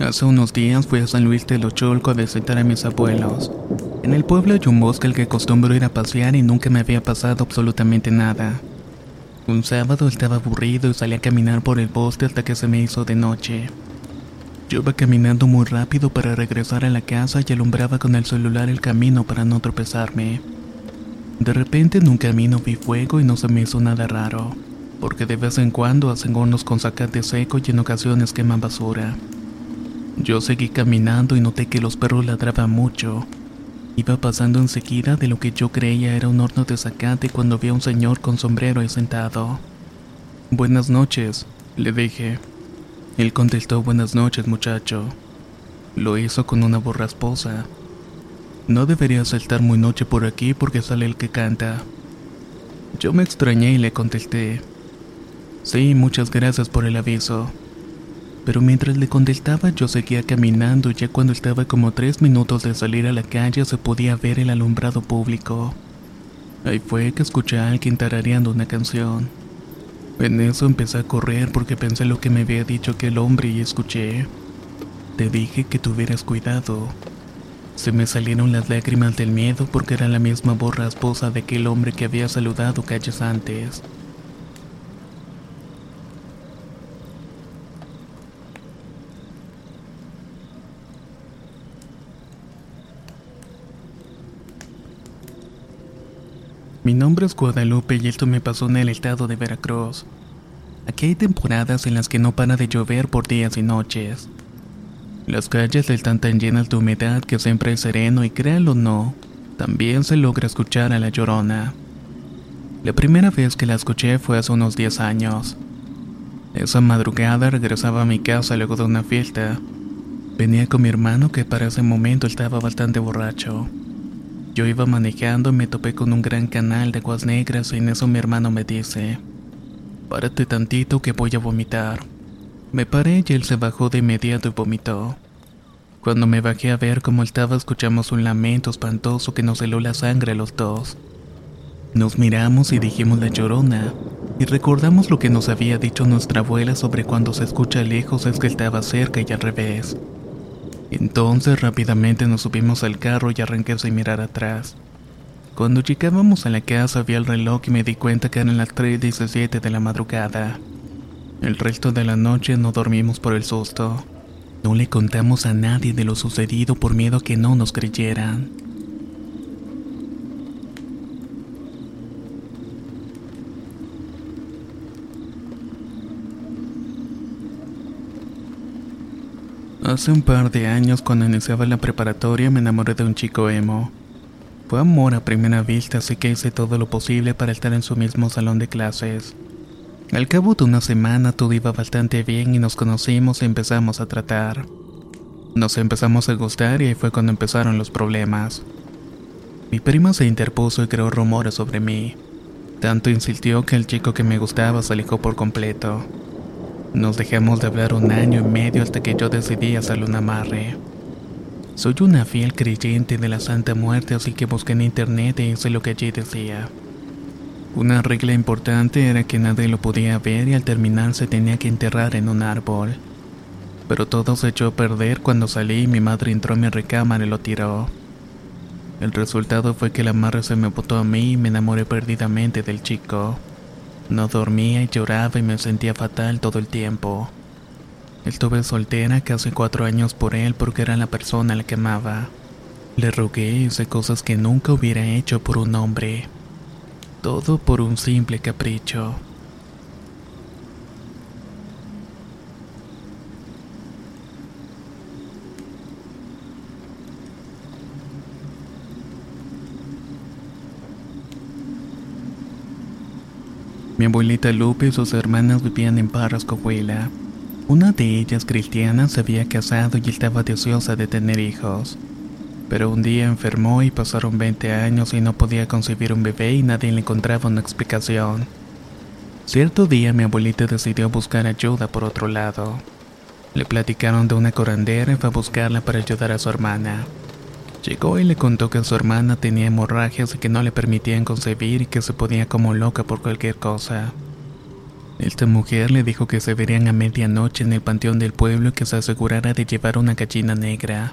Hace unos días fui a San Luis de Locholco a visitar a mis abuelos. En el pueblo hay un bosque al que acostumbro ir a pasear y nunca me había pasado absolutamente nada. Un sábado estaba aburrido y salí a caminar por el bosque hasta que se me hizo de noche. Yo iba caminando muy rápido para regresar a la casa y alumbraba con el celular el camino para no tropezarme. De repente en un camino vi fuego y no se me hizo nada raro, porque de vez en cuando hacen hornos con zacate seco y en ocasiones queman basura. Yo seguí caminando y noté que los perros ladraban mucho. Iba pasando enseguida de lo que yo creía era un horno de zacate cuando vi a un señor con sombrero ahí sentado. Buenas noches, le dije. Él contestó buenas noches, muchacho. Lo hizo con una voz rasposa. No debería saltar muy noche por aquí porque sale el que canta. Yo me extrañé y le contesté. Sí, muchas gracias por el aviso pero mientras le contestaba yo seguía caminando y ya cuando estaba como tres minutos de salir a la calle se podía ver el alumbrado público. Ahí fue que escuché a alguien tarareando una canción. En eso empecé a correr porque pensé lo que me había dicho aquel hombre y escuché. Te dije que tuvieras cuidado. Se me salieron las lágrimas del miedo porque era la misma voz rasposa de aquel hombre que había saludado calles antes. Mi nombre es Guadalupe y esto me pasó en el estado de Veracruz. Aquí hay temporadas en las que no para de llover por días y noches. Las calles están tan llenas de humedad que siempre es sereno y créanlo o no, también se logra escuchar a la llorona. La primera vez que la escuché fue hace unos 10 años. Esa madrugada regresaba a mi casa luego de una fiesta. Venía con mi hermano que para ese momento estaba bastante borracho. Yo iba manejando y me topé con un gran canal de aguas negras y en eso mi hermano me dice, párate tantito que voy a vomitar. Me paré y él se bajó de inmediato y vomitó. Cuando me bajé a ver cómo estaba escuchamos un lamento espantoso que nos heló la sangre a los dos. Nos miramos y dijimos la llorona, y recordamos lo que nos había dicho nuestra abuela sobre cuando se escucha lejos es que estaba cerca y al revés. Entonces rápidamente nos subimos al carro y arranqué sin mirar atrás. Cuando llegábamos a la casa vi el reloj y me di cuenta que eran las 3.17 de la madrugada. El resto de la noche no dormimos por el susto. No le contamos a nadie de lo sucedido por miedo a que no nos creyeran. Hace un par de años, cuando iniciaba la preparatoria, me enamoré de un chico emo. Fue amor a primera vista, así que hice todo lo posible para estar en su mismo salón de clases. Al cabo de una semana todo iba bastante bien y nos conocimos y empezamos a tratar. Nos empezamos a gustar y ahí fue cuando empezaron los problemas. Mi prima se interpuso y creó rumores sobre mí. Tanto insistió que el chico que me gustaba se alejó por completo. Nos dejamos de hablar un año y medio hasta que yo decidí hacerle un amarre. Soy una fiel creyente de la Santa Muerte, así que busqué en internet y hice lo que allí decía. Una regla importante era que nadie lo podía ver y al terminar se tenía que enterrar en un árbol. Pero todo se echó a perder cuando salí y mi madre entró a mi recámara y lo tiró. El resultado fue que el amarre se me botó a mí y me enamoré perdidamente del chico. No dormía y lloraba y me sentía fatal todo el tiempo. Estuve soltera casi cuatro años por él porque era la persona a la que amaba. Le rogué y hice cosas que nunca hubiera hecho por un hombre. Todo por un simple capricho. Mi abuelita Lupe y sus hermanas vivían en Parras, Coahuila. Una de ellas, cristiana, se había casado y estaba deseosa de tener hijos. Pero un día enfermó y pasaron 20 años y no podía concebir un bebé y nadie le encontraba una explicación. Cierto día mi abuelita decidió buscar ayuda por otro lado. Le platicaron de una corandera y fue a buscarla para ayudar a su hermana. Llegó y le contó que su hermana tenía hemorragias y que no le permitían concebir y que se ponía como loca por cualquier cosa. Esta mujer le dijo que se verían a medianoche en el panteón del pueblo y que se asegurara de llevar una gallina negra.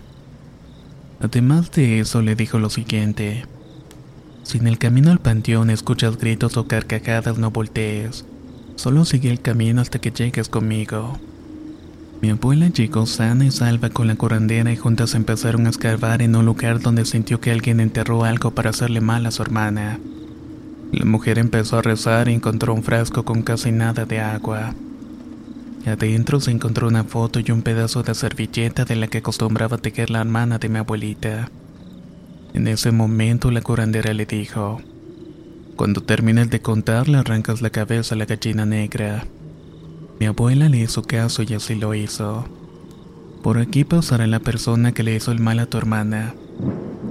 Además de eso le dijo lo siguiente. Si en el camino al panteón escuchas gritos o carcajadas no voltees, solo sigue el camino hasta que llegues conmigo. Mi abuela llegó sana y salva con la curandera y juntas empezaron a escarbar en un lugar donde sintió que alguien enterró algo para hacerle mal a su hermana. La mujer empezó a rezar y encontró un frasco con casi nada de agua. Adentro se encontró una foto y un pedazo de servilleta de la que acostumbraba tejer la hermana de mi abuelita. En ese momento la curandera le dijo, Cuando termines de contar le arrancas la cabeza a la gallina negra. Mi abuela le hizo caso y así lo hizo. Por aquí pasará la persona que le hizo el mal a tu hermana.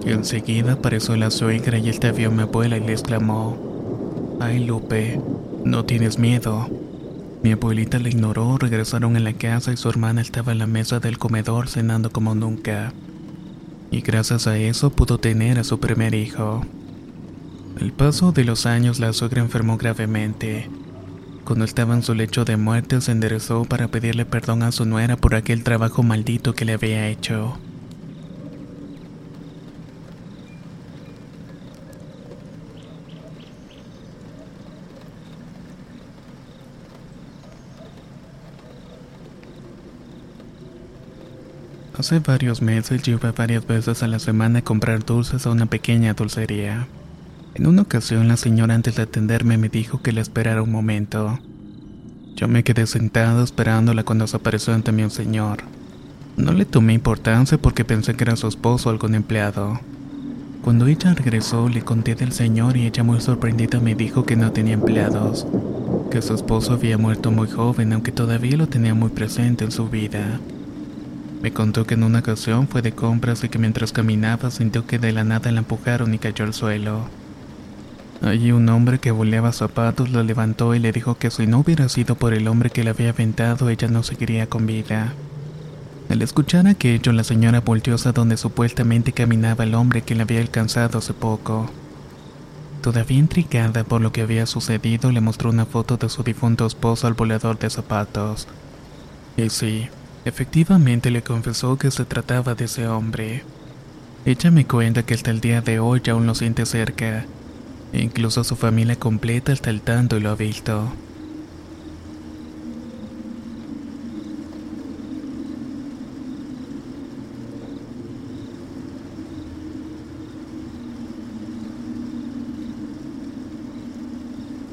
Enseguida apareció la suegra y él vio a mi abuela y le exclamó, Ay Lupe, no tienes miedo. Mi abuelita le ignoró, regresaron a la casa y su hermana estaba en la mesa del comedor cenando como nunca. Y gracias a eso pudo tener a su primer hijo. El paso de los años la suegra enfermó gravemente cuando estaba en su lecho de muerte, se enderezó para pedirle perdón a su nuera por aquel trabajo maldito que le había hecho. Hace varios meses yo iba varias veces a la semana a comprar dulces a una pequeña dulcería. En una ocasión la señora antes de atenderme me dijo que la esperara un momento. Yo me quedé sentado esperándola cuando se apareció ante mí un señor. No le tomé importancia porque pensé que era su esposo o algún empleado. Cuando ella regresó le conté del señor y ella muy sorprendida me dijo que no tenía empleados, que su esposo había muerto muy joven aunque todavía lo tenía muy presente en su vida. Me contó que en una ocasión fue de compras y que mientras caminaba sintió que de la nada la empujaron y cayó al suelo. Allí un hombre que boleaba zapatos la levantó y le dijo que si no hubiera sido por el hombre que la había aventado, ella no seguiría con vida. Al escuchar aquello, la señora volteó donde supuestamente caminaba el hombre que la había alcanzado hace poco. Todavía intrigada por lo que había sucedido, le mostró una foto de su difunto esposo al volador de zapatos. Y sí, efectivamente le confesó que se trataba de ese hombre. Ella me cuenta que hasta el día de hoy aún lo siente cerca Incluso su familia completa está al tanto y lo ha visto.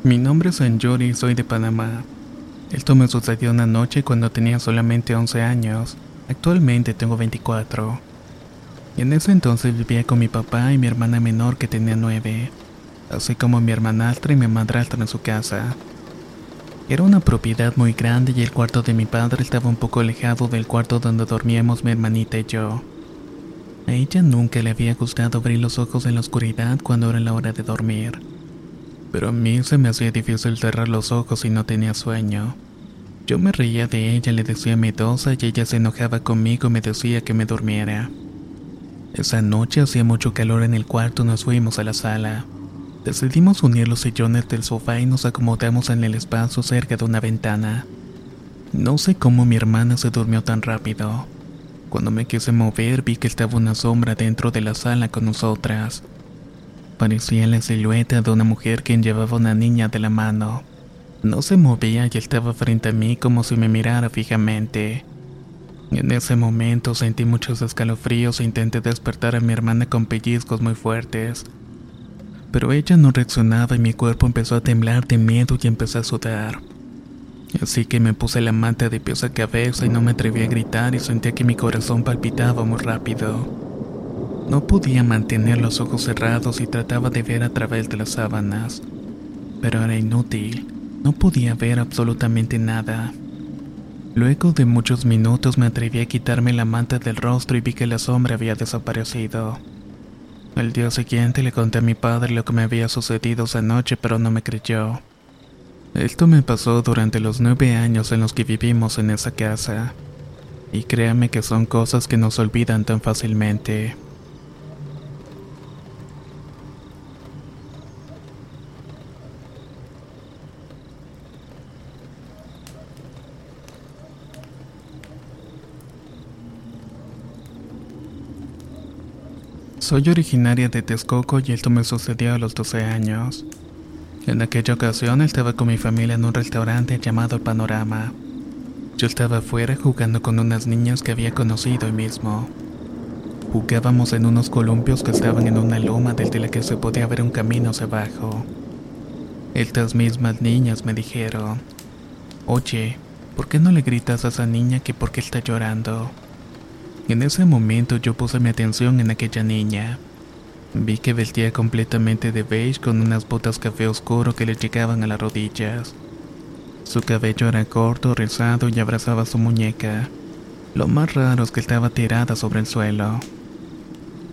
Mi nombre es Anjori soy de Panamá. Esto me sucedió una noche cuando tenía solamente 11 años. Actualmente tengo 24. Y en ese entonces vivía con mi papá y mi hermana menor que tenía 9 así como mi hermanastra y mi madrastra en su casa. Era una propiedad muy grande y el cuarto de mi padre estaba un poco alejado del cuarto donde dormíamos mi hermanita y yo. A ella nunca le había gustado abrir los ojos en la oscuridad cuando era la hora de dormir. Pero a mí se me hacía difícil cerrar los ojos y no tenía sueño. Yo me reía de ella, le decía miedosa y ella se enojaba conmigo y me decía que me durmiera. Esa noche hacía mucho calor en el cuarto nos fuimos a la sala. Decidimos unir los sillones del sofá y nos acomodamos en el espacio cerca de una ventana. No sé cómo mi hermana se durmió tan rápido. Cuando me quise mover vi que estaba una sombra dentro de la sala con nosotras. Parecía la silueta de una mujer quien llevaba una niña de la mano. No se movía y estaba frente a mí como si me mirara fijamente. En ese momento sentí muchos escalofríos e intenté despertar a mi hermana con pellizcos muy fuertes. Pero ella no reaccionaba y mi cuerpo empezó a temblar de miedo y empecé a sudar. Así que me puse la manta de pies a cabeza y no me atreví a gritar y sentía que mi corazón palpitaba muy rápido. No podía mantener los ojos cerrados y trataba de ver a través de las sábanas, pero era inútil, no podía ver absolutamente nada. Luego de muchos minutos me atreví a quitarme la manta del rostro y vi que la sombra había desaparecido. Al día siguiente le conté a mi padre lo que me había sucedido esa noche, pero no me creyó. Esto me pasó durante los nueve años en los que vivimos en esa casa. Y créame que son cosas que no se olvidan tan fácilmente. Soy originaria de Texcoco y esto me sucedió a los 12 años. En aquella ocasión estaba con mi familia en un restaurante llamado Panorama. Yo estaba afuera jugando con unas niñas que había conocido hoy mismo. Jugábamos en unos columpios que estaban en una loma desde la que se podía ver un camino hacia abajo. Estas mismas niñas me dijeron, Oye, ¿por qué no le gritas a esa niña que por qué está llorando? En ese momento yo puse mi atención en aquella niña. Vi que vestía completamente de beige con unas botas café oscuro que le llegaban a las rodillas. Su cabello era corto, rizado y abrazaba su muñeca. Lo más raro es que estaba tirada sobre el suelo.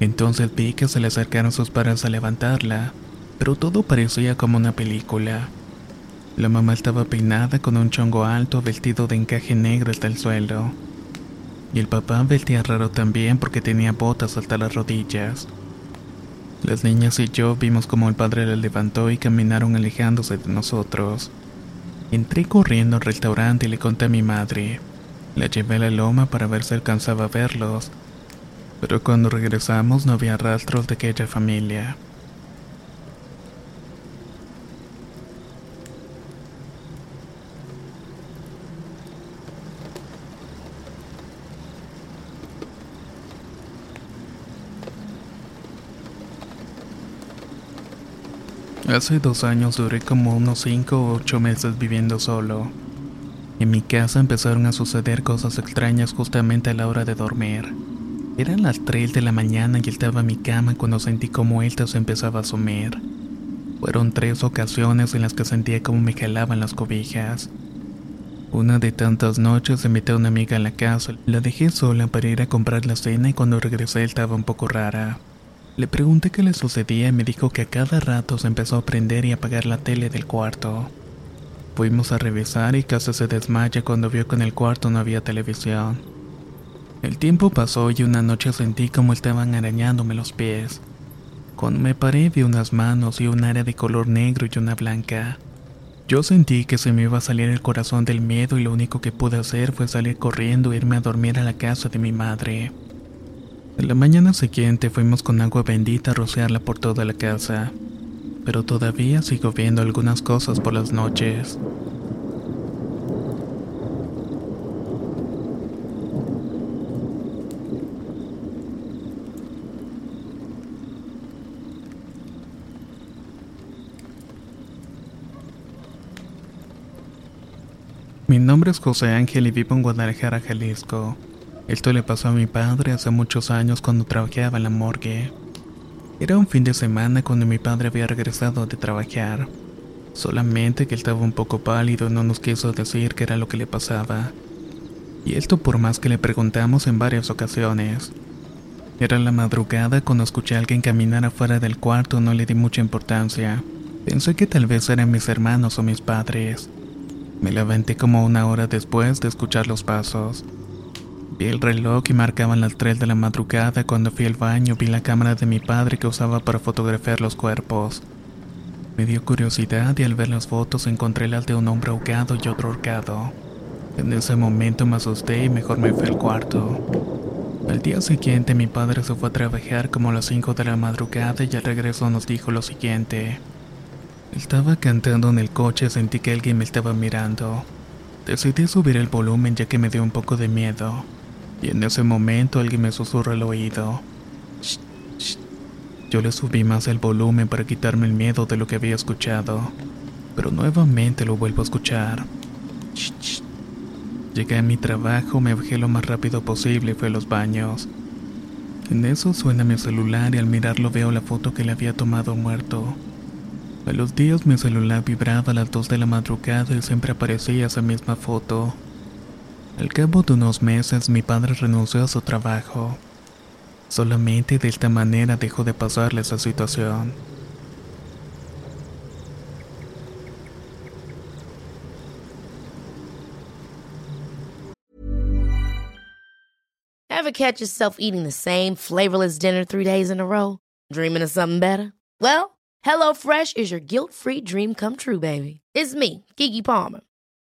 Entonces vi que se le acercaron sus padres a levantarla, pero todo parecía como una película. La mamá estaba peinada con un chongo alto vestido de encaje negro hasta el suelo. Y el papá vestía raro también porque tenía botas hasta las rodillas. Las niñas y yo vimos como el padre la levantó y caminaron alejándose de nosotros. Entré corriendo al restaurante y le conté a mi madre. La llevé a la loma para ver si alcanzaba a verlos, pero cuando regresamos no había rastros de aquella familia. Hace dos años duré como unos 5 o 8 meses viviendo solo. En mi casa empezaron a suceder cosas extrañas justamente a la hora de dormir. Eran las 3 de la mañana y estaba en mi cama cuando sentí como esta se empezaba a sumir. Fueron tres ocasiones en las que sentía como me jalaban las cobijas. Una de tantas noches invité a una amiga a la casa, la dejé sola para ir a comprar la cena y cuando regresé estaba un poco rara. Le pregunté qué le sucedía y me dijo que a cada rato se empezó a prender y apagar la tele del cuarto. Fuimos a revisar y casi se desmaya cuando vio que en el cuarto no había televisión. El tiempo pasó y una noche sentí como estaban arañándome los pies. Cuando me paré vi unas manos y un área de color negro y una blanca. Yo sentí que se me iba a salir el corazón del miedo y lo único que pude hacer fue salir corriendo e irme a dormir a la casa de mi madre. En la mañana siguiente fuimos con agua bendita a rociarla por toda la casa, pero todavía sigo viendo algunas cosas por las noches. Mi nombre es José Ángel y vivo en Guadalajara, Jalisco. Esto le pasó a mi padre hace muchos años cuando trabajaba en la morgue. Era un fin de semana cuando mi padre había regresado de trabajar. Solamente que él estaba un poco pálido y no nos quiso decir qué era lo que le pasaba. Y esto por más que le preguntamos en varias ocasiones. Era la madrugada cuando escuché a alguien caminar afuera del cuarto no le di mucha importancia. Pensé que tal vez eran mis hermanos o mis padres. Me levanté como una hora después de escuchar los pasos. Vi el reloj y marcaban las 3 de la madrugada. Cuando fui al baño vi la cámara de mi padre que usaba para fotografiar los cuerpos. Me dio curiosidad y al ver las fotos encontré las de un hombre ahogado y otro ahorcado. En ese momento me asusté y mejor me fui al cuarto. Al día siguiente mi padre se fue a trabajar como a las 5 de la madrugada y al regreso nos dijo lo siguiente. Estaba cantando en el coche sentí que alguien me estaba mirando. Decidí subir el volumen ya que me dio un poco de miedo. Y en ese momento alguien me susurró al oído. Yo le subí más el volumen para quitarme el miedo de lo que había escuchado, pero nuevamente lo vuelvo a escuchar. Llegué a mi trabajo, me bajé lo más rápido posible y fui a los baños. En eso suena mi celular y al mirarlo veo la foto que le había tomado muerto. A los días mi celular vibraba a las 2 de la madrugada y siempre aparecía esa misma foto. Al cabo de unos meses mi padre renunció a su trabajo. Solamente de esta manera dejó de pasarle esa situación. Ever catch yourself eating the same flavorless dinner three days in a row? Dreaming of something better? Well, HelloFresh is your guilt-free dream come true, baby. It's me, Kiki Palmer.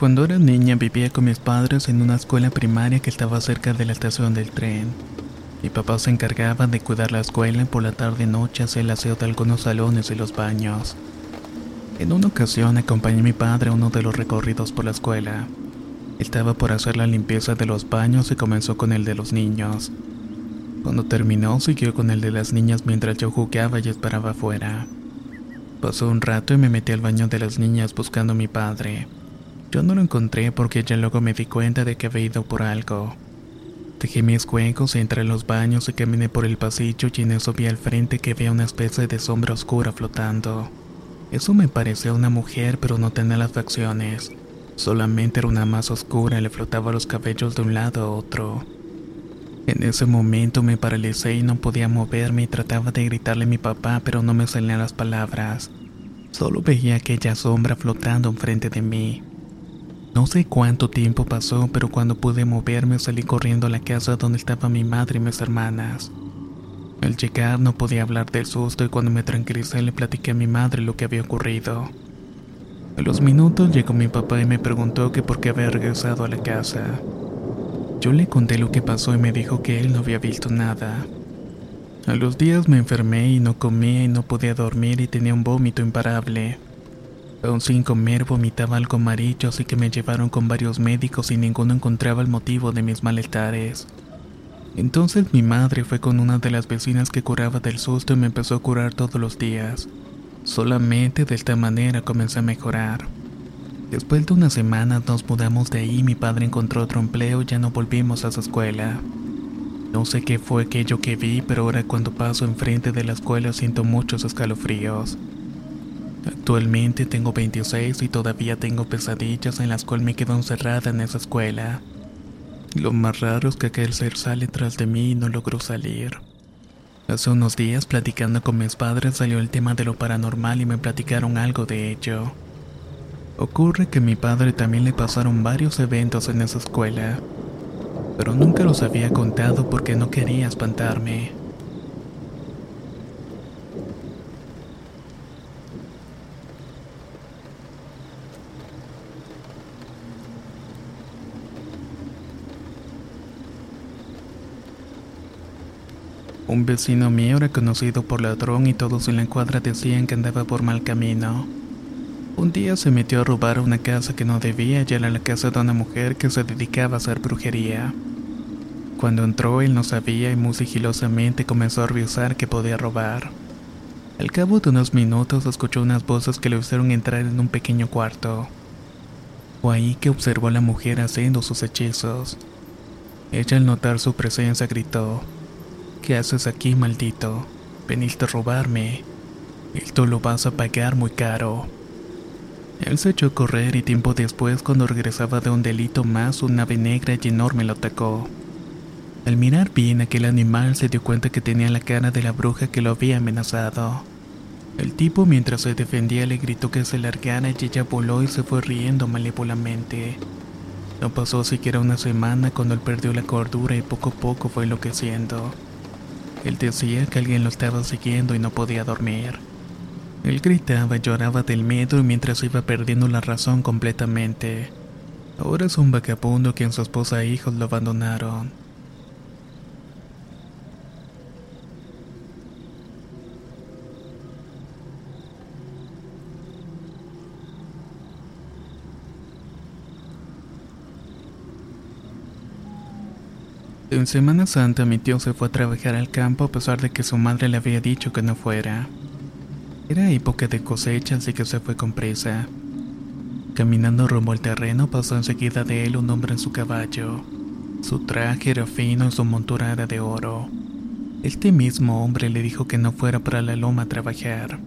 Cuando era niña vivía con mis padres en una escuela primaria que estaba cerca de la estación del tren. Mi papá se encargaba de cuidar la escuela y por la tarde noche hacía el aseo de algunos salones y los baños. En una ocasión acompañé a mi padre a uno de los recorridos por la escuela. Estaba por hacer la limpieza de los baños y comenzó con el de los niños. Cuando terminó siguió con el de las niñas mientras yo jugaba y esperaba afuera. Pasó un rato y me metí al baño de las niñas buscando a mi padre. Yo no lo encontré porque ya luego me di cuenta de que había ido por algo. Dejé mis cuencos, entré en los baños y caminé por el pasillo y en eso vi al frente que había una especie de sombra oscura flotando. Eso me parecía una mujer pero no tenía las facciones. Solamente era una masa oscura y le flotaba los cabellos de un lado a otro. En ese momento me paralicé y no podía moverme y trataba de gritarle a mi papá pero no me salían las palabras. Solo veía aquella sombra flotando enfrente de mí. No sé cuánto tiempo pasó, pero cuando pude moverme salí corriendo a la casa donde estaba mi madre y mis hermanas. Al llegar no podía hablar del susto y cuando me tranquilicé le platiqué a mi madre lo que había ocurrido. A los minutos llegó mi papá y me preguntó que por qué había regresado a la casa. Yo le conté lo que pasó y me dijo que él no había visto nada. A los días me enfermé y no comía y no podía dormir y tenía un vómito imparable. Aún sin comer vomitaba algo amarillo, así que me llevaron con varios médicos y ninguno encontraba el motivo de mis malestares. Entonces mi madre fue con una de las vecinas que curaba del susto y me empezó a curar todos los días. Solamente de esta manera comencé a mejorar. Después de una semana nos mudamos de ahí, mi padre encontró otro empleo y ya no volvimos a su escuela. No sé qué fue aquello que vi, pero ahora cuando paso enfrente de la escuela siento muchos escalofríos. Actualmente tengo 26 y todavía tengo pesadillas en las cuales me quedo encerrada en esa escuela. Lo más raro es que aquel ser sale tras de mí y no logró salir. Hace unos días platicando con mis padres salió el tema de lo paranormal y me platicaron algo de ello. Ocurre que a mi padre también le pasaron varios eventos en esa escuela, pero nunca los había contado porque no quería espantarme. Un vecino mío era conocido por ladrón y todos en la cuadra decían que andaba por mal camino. Un día se metió a robar una casa que no debía y era la casa de una mujer que se dedicaba a hacer brujería. Cuando entró él no sabía y muy sigilosamente comenzó a revisar que podía robar. Al cabo de unos minutos escuchó unas voces que le hicieron entrar en un pequeño cuarto. Fue ahí que observó a la mujer haciendo sus hechizos. Ella al notar su presencia gritó, ¿Qué haces aquí, maldito? Veniste a robarme. Esto lo vas a pagar muy caro. Él se echó a correr y tiempo después, cuando regresaba de un delito más, una ave negra y enorme lo atacó. Al mirar bien aquel animal se dio cuenta que tenía la cara de la bruja que lo había amenazado. El tipo mientras se defendía le gritó que se largara y ella voló y se fue riendo malévolamente. No pasó siquiera una semana cuando él perdió la cordura y poco a poco fue enloqueciendo. Él decía que alguien lo estaba siguiendo y no podía dormir. Él gritaba y lloraba del miedo mientras iba perdiendo la razón completamente. Ahora es un vagabundo que en su esposa e hijos lo abandonaron. En Semana Santa mi tío se fue a trabajar al campo a pesar de que su madre le había dicho que no fuera. Era época de cosecha así que se fue con prisa. Caminando rumbo al terreno pasó enseguida de él un hombre en su caballo. Su traje era fino y su montura era de oro. Este mismo hombre le dijo que no fuera para la loma a trabajar,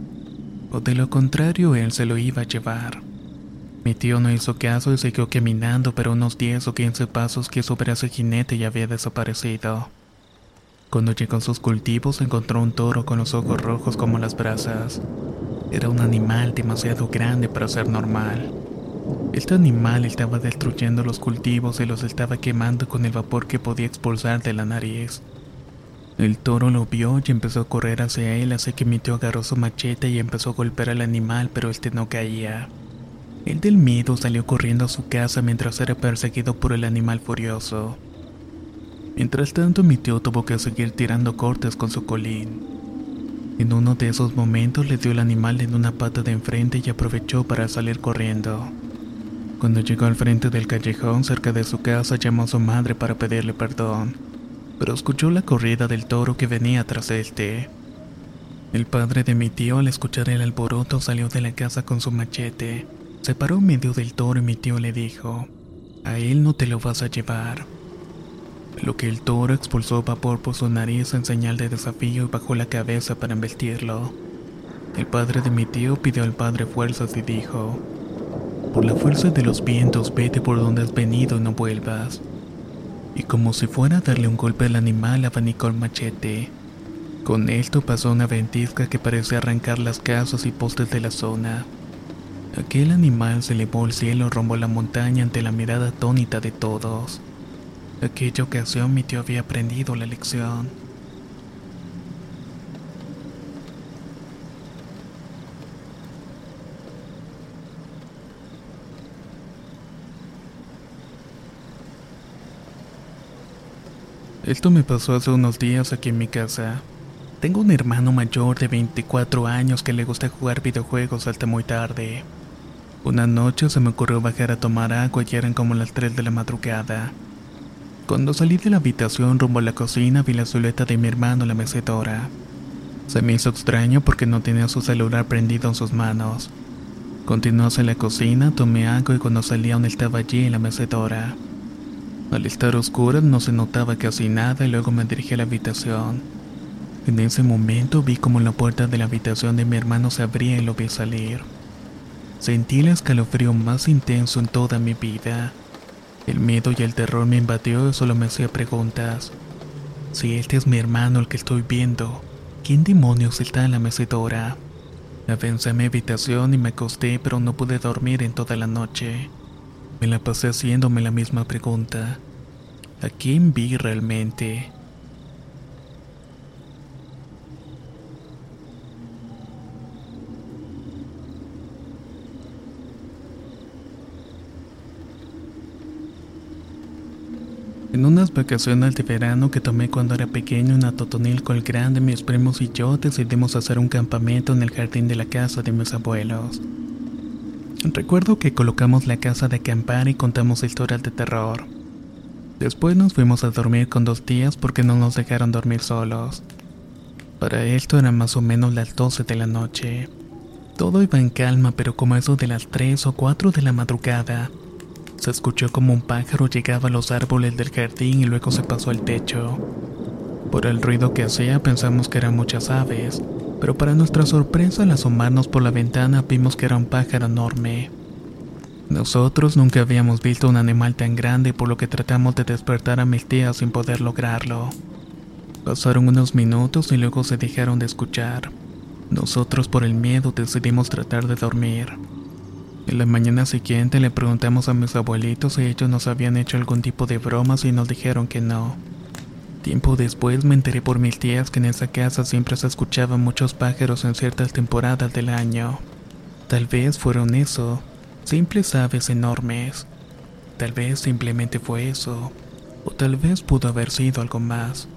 o de lo contrario él se lo iba a llevar. Mi tío no hizo caso y siguió caminando, pero unos 10 o 15 pasos quiso ver a su jinete y había desaparecido. Cuando llegó a sus cultivos encontró un toro con los ojos rojos como las brasas. Era un animal demasiado grande para ser normal. Este animal estaba destruyendo los cultivos y los estaba quemando con el vapor que podía expulsar de la nariz. El toro lo vio y empezó a correr hacia él, así que mi tío agarró su machete y empezó a golpear al animal, pero este no caía. El del miedo salió corriendo a su casa mientras era perseguido por el animal furioso. Mientras tanto, mi tío tuvo que seguir tirando cortes con su colín. En uno de esos momentos le dio el animal en una pata de enfrente y aprovechó para salir corriendo. Cuando llegó al frente del callejón cerca de su casa llamó a su madre para pedirle perdón, pero escuchó la corrida del toro que venía tras este. El padre de mi tío al escuchar el alboroto salió de la casa con su machete se paró en medio del toro y mi tío le dijo, a él no te lo vas a llevar. Lo que el toro expulsó vapor por su nariz en señal de desafío y bajó la cabeza para embestirlo. El padre de mi tío pidió al padre fuerzas y dijo, por la fuerza de los vientos vete por donde has venido y no vuelvas. Y como si fuera a darle un golpe al animal abanicó el machete. Con esto pasó una ventisca que parecía arrancar las casas y postes de la zona. Aquel animal se elevó al cielo rumbo a la montaña ante la mirada atónita de todos. Aquella ocasión mi tío había aprendido la lección. Esto me pasó hace unos días aquí en mi casa. Tengo un hermano mayor de 24 años que le gusta jugar videojuegos hasta muy tarde. Una noche se me ocurrió bajar a tomar agua y eran como las 3 de la madrugada. Cuando salí de la habitación rumbo a la cocina vi la silueta de mi hermano en la mecedora. Se me hizo extraño porque no tenía su celular prendido en sus manos. Continué hacia la cocina, tomé agua y cuando salí aún estaba allí en la mecedora. Al estar oscura no se notaba casi nada y luego me dirigí a la habitación. En ese momento vi como la puerta de la habitación de mi hermano se abría y lo vi salir. Sentí el escalofrío más intenso en toda mi vida. El miedo y el terror me invadió y solo me hacía preguntas. Si este es mi hermano el que estoy viendo, ¿quién demonios está en la mecedora? Avancé a mi habitación y me acosté pero no pude dormir en toda la noche. Me la pasé haciéndome la misma pregunta. ¿A quién vi realmente? En unas vacaciones de verano que tomé cuando era pequeño en Atotonilco el Grande, mis primos y yo decidimos hacer un campamento en el jardín de la casa de mis abuelos. Recuerdo que colocamos la casa de acampar y contamos historias de terror. Después nos fuimos a dormir con dos tías porque no nos dejaron dormir solos. Para esto eran más o menos las 12 de la noche. Todo iba en calma, pero como eso de las 3 o 4 de la madrugada, se escuchó como un pájaro llegaba a los árboles del jardín y luego se pasó al techo. Por el ruido que hacía pensamos que eran muchas aves, pero para nuestra sorpresa al asomarnos por la ventana vimos que era un pájaro enorme. Nosotros nunca habíamos visto un animal tan grande por lo que tratamos de despertar a mis tías sin poder lograrlo. Pasaron unos minutos y luego se dejaron de escuchar. Nosotros por el miedo decidimos tratar de dormir. En la mañana siguiente le preguntamos a mis abuelitos si ellos nos habían hecho algún tipo de bromas y nos dijeron que no. Tiempo después me enteré por mis tías que en esa casa siempre se escuchaban muchos pájaros en ciertas temporadas del año. Tal vez fueron eso, simples aves enormes. Tal vez simplemente fue eso, o tal vez pudo haber sido algo más.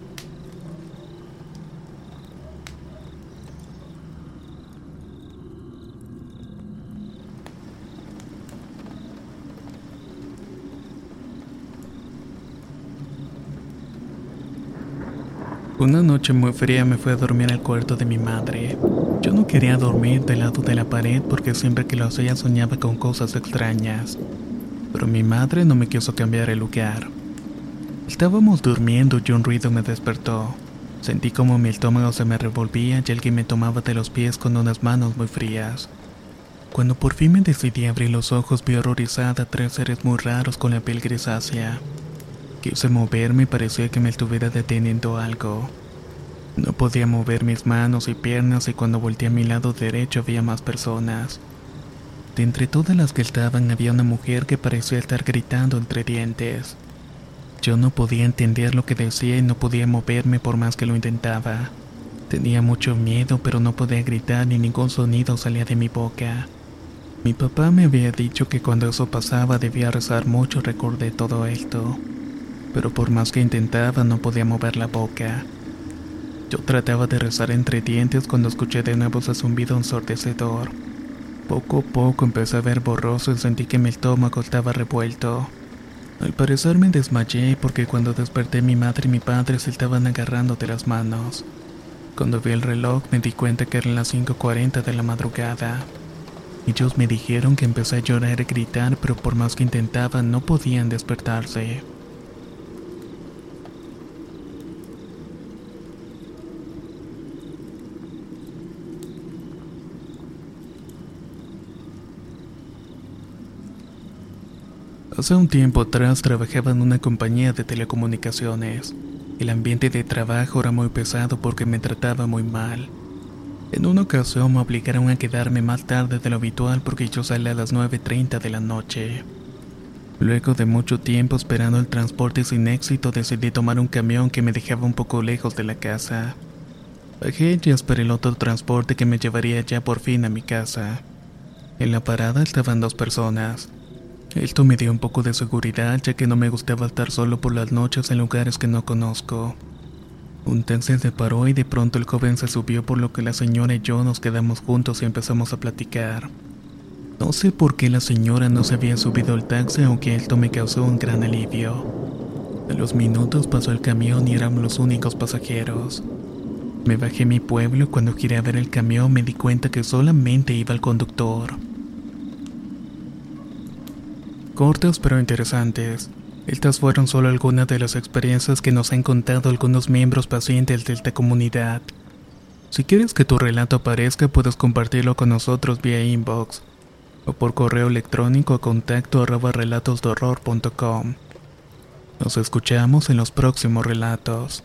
Una noche muy fría me fui a dormir al cuarto de mi madre. Yo no quería dormir del lado de la pared porque siempre que lo hacía soñaba con cosas extrañas. Pero mi madre no me quiso cambiar el lugar. Estábamos durmiendo y un ruido me despertó. Sentí como mi estómago se me revolvía y alguien me tomaba de los pies con unas manos muy frías. Cuando por fin me decidí a abrir los ojos vi horrorizada a tres seres muy raros con la piel grisácea. Quise moverme parecía que me estuviera deteniendo algo. No podía mover mis manos y piernas y cuando volteé a mi lado derecho había más personas. De entre todas las que estaban había una mujer que parecía estar gritando entre dientes. Yo no podía entender lo que decía y no podía moverme por más que lo intentaba. Tenía mucho miedo pero no podía gritar ni ningún sonido salía de mi boca. Mi papá me había dicho que cuando eso pasaba debía rezar mucho recordé todo esto pero por más que intentaba no podía mover la boca. Yo trataba de rezar entre dientes cuando escuché de nuevo ese zumbido ensordecedor. Poco a poco empecé a ver borroso y sentí que mi estómago estaba revuelto. Al parecer me desmayé porque cuando desperté mi madre y mi padre se estaban agarrando de las manos. Cuando vi el reloj me di cuenta que eran las 5.40 de la madrugada. Ellos me dijeron que empecé a llorar y gritar, pero por más que intentaba no podían despertarse. Hace un tiempo atrás trabajaba en una compañía de telecomunicaciones. El ambiente de trabajo era muy pesado porque me trataba muy mal. En una ocasión me obligaron a quedarme más tarde de lo habitual porque yo salía a las 9.30 de la noche. Luego de mucho tiempo esperando el transporte sin éxito decidí tomar un camión que me dejaba un poco lejos de la casa. Bajé y esperé el otro transporte que me llevaría ya por fin a mi casa. En la parada estaban dos personas. Esto me dio un poco de seguridad ya que no me gustaba estar solo por las noches en lugares que no conozco. Un taxi se paró y de pronto el joven se subió por lo que la señora y yo nos quedamos juntos y empezamos a platicar. No sé por qué la señora no se había subido al taxi aunque esto me causó un gran alivio. A los minutos pasó el camión y éramos los únicos pasajeros. Me bajé a mi pueblo y cuando giré a ver el camión me di cuenta que solamente iba el conductor. Cortos pero interesantes. Estas fueron solo algunas de las experiencias que nos han contado algunos miembros pacientes de esta comunidad. Si quieres que tu relato aparezca, puedes compartirlo con nosotros vía inbox o por correo electrónico a contacto arroba. Nos escuchamos en los próximos relatos.